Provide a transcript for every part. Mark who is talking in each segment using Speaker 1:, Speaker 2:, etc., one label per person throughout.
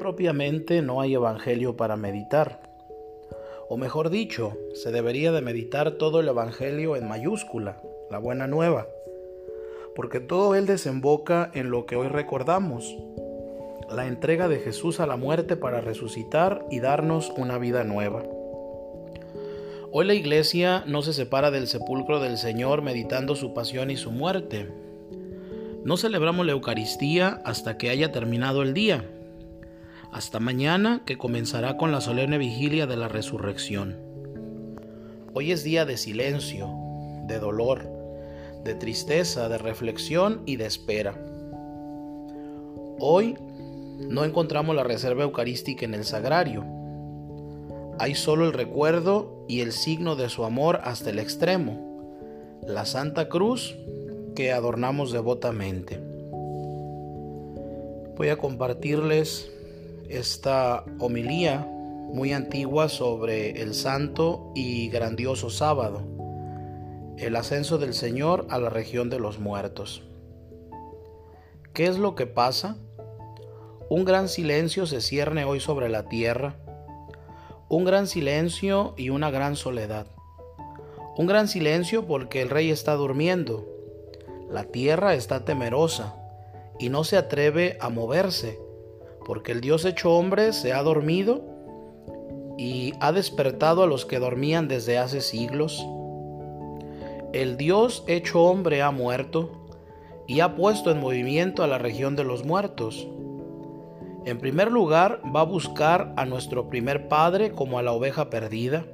Speaker 1: propiamente no hay evangelio para meditar. O mejor dicho, se debería de meditar todo el evangelio en mayúscula, la buena nueva, porque todo él desemboca en lo que hoy recordamos, la entrega de Jesús a la muerte para resucitar y darnos una vida nueva. Hoy la iglesia no se separa del sepulcro del Señor meditando su pasión y su muerte. No celebramos la Eucaristía hasta que haya terminado el día hasta mañana que comenzará con la solemne vigilia de la resurrección. Hoy es día de silencio, de dolor, de tristeza, de reflexión y de espera. Hoy no encontramos la reserva eucarística en el sagrario. Hay solo el recuerdo y el signo de su amor hasta el extremo, la Santa Cruz que adornamos devotamente. Voy a compartirles esta homilía muy antigua sobre el santo y grandioso sábado, el ascenso del Señor a la región de los muertos. ¿Qué es lo que pasa? Un gran silencio se cierne hoy sobre la tierra, un gran silencio y una gran soledad. Un gran silencio porque el rey está durmiendo, la tierra está temerosa y no se atreve a moverse porque el Dios hecho hombre se ha dormido y ha despertado a los que dormían desde hace siglos. El Dios hecho hombre ha muerto y ha puesto en movimiento a la región de los muertos. En primer lugar, va a buscar a nuestro primer Padre como a la oveja perdida.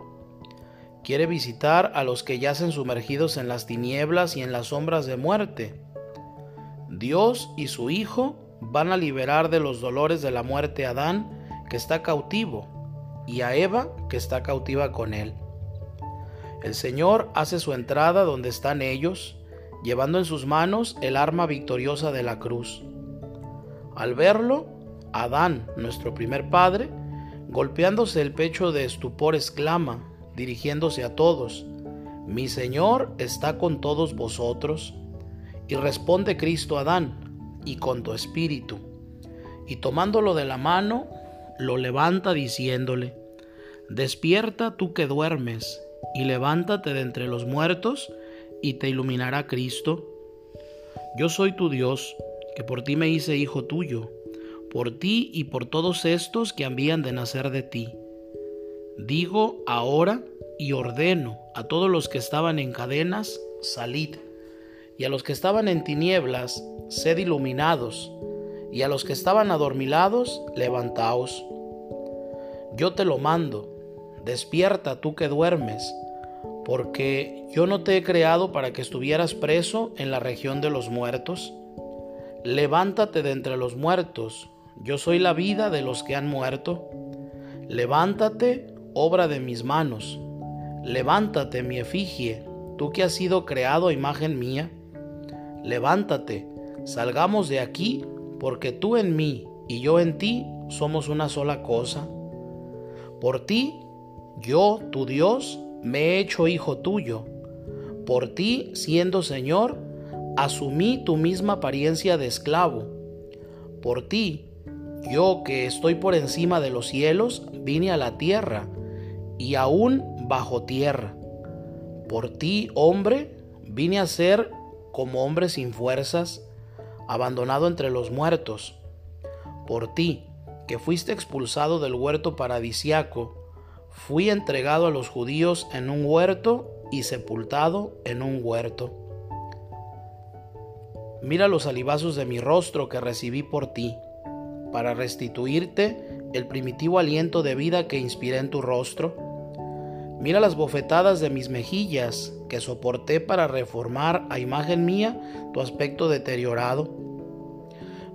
Speaker 1: Quiere visitar a los que yacen sumergidos en las tinieblas y en las sombras de muerte. Dios y su Hijo van a liberar de los dolores de la muerte a Adán, que está cautivo, y a Eva, que está cautiva con él. El Señor hace su entrada donde están ellos, llevando en sus manos el arma victoriosa de la cruz. Al verlo, Adán, nuestro primer padre, golpeándose el pecho de estupor, exclama, dirigiéndose a todos, Mi Señor está con todos vosotros. Y responde Cristo a Adán, y con tu espíritu. Y tomándolo de la mano, lo levanta diciéndole, Despierta tú que duermes, y levántate de entre los muertos, y te iluminará Cristo. Yo soy tu Dios, que por ti me hice hijo tuyo, por ti y por todos estos que habían de nacer de ti. Digo ahora y ordeno a todos los que estaban en cadenas, salid y a los que estaban en tinieblas, sed iluminados, y a los que estaban adormilados, levantaos. Yo te lo mando, despierta tú que duermes, porque yo no te he creado para que estuvieras preso en la región de los muertos. Levántate de entre los muertos, yo soy la vida de los que han muerto. Levántate, obra de mis manos. Levántate, mi efigie, tú que has sido creado a imagen mía levántate, salgamos de aquí, porque tú en mí y yo en ti somos una sola cosa. Por ti, yo, tu Dios, me he hecho hijo tuyo. Por ti, siendo Señor, asumí tu misma apariencia de esclavo. Por ti, yo que estoy por encima de los cielos, vine a la tierra y aún bajo tierra. Por ti, hombre, vine a ser como hombre sin fuerzas, abandonado entre los muertos. Por ti, que fuiste expulsado del huerto paradisiaco, fui entregado a los judíos en un huerto y sepultado en un huerto. Mira los alibazos de mi rostro que recibí por ti, para restituirte el primitivo aliento de vida que inspiré en tu rostro Mira las bofetadas de mis mejillas que soporté para reformar a imagen mía tu aspecto deteriorado.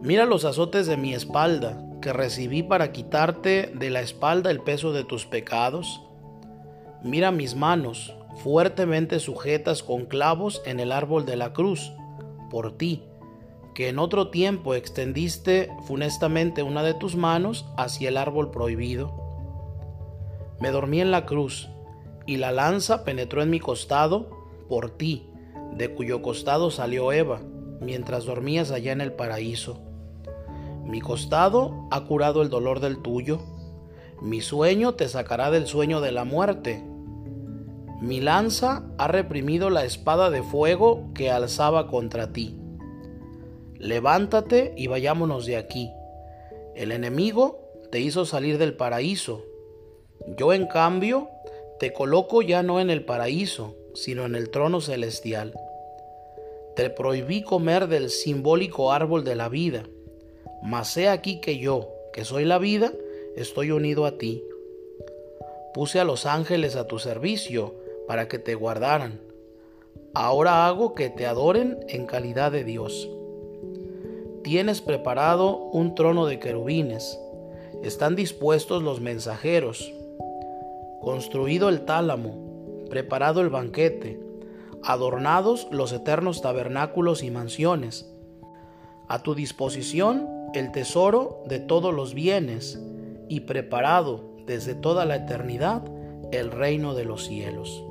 Speaker 1: Mira los azotes de mi espalda que recibí para quitarte de la espalda el peso de tus pecados. Mira mis manos fuertemente sujetas con clavos en el árbol de la cruz, por ti, que en otro tiempo extendiste funestamente una de tus manos hacia el árbol prohibido. Me dormí en la cruz y la lanza penetró en mi costado por ti, de cuyo costado salió Eva, mientras dormías allá en el paraíso. Mi costado ha curado el dolor del tuyo. Mi sueño te sacará del sueño de la muerte. Mi lanza ha reprimido la espada de fuego que alzaba contra ti. Levántate y vayámonos de aquí. El enemigo te hizo salir del paraíso. Yo en cambio te coloco ya no en el paraíso, sino en el trono celestial. Te prohibí comer del simbólico árbol de la vida, mas he aquí que yo, que soy la vida, estoy unido a ti. Puse a los ángeles a tu servicio para que te guardaran. Ahora hago que te adoren en calidad de Dios. Tienes preparado un trono de querubines. Están dispuestos los mensajeros. Construido el tálamo, preparado el banquete, adornados los eternos tabernáculos y mansiones. A tu disposición el tesoro de todos los bienes y preparado desde toda la eternidad el reino de los cielos.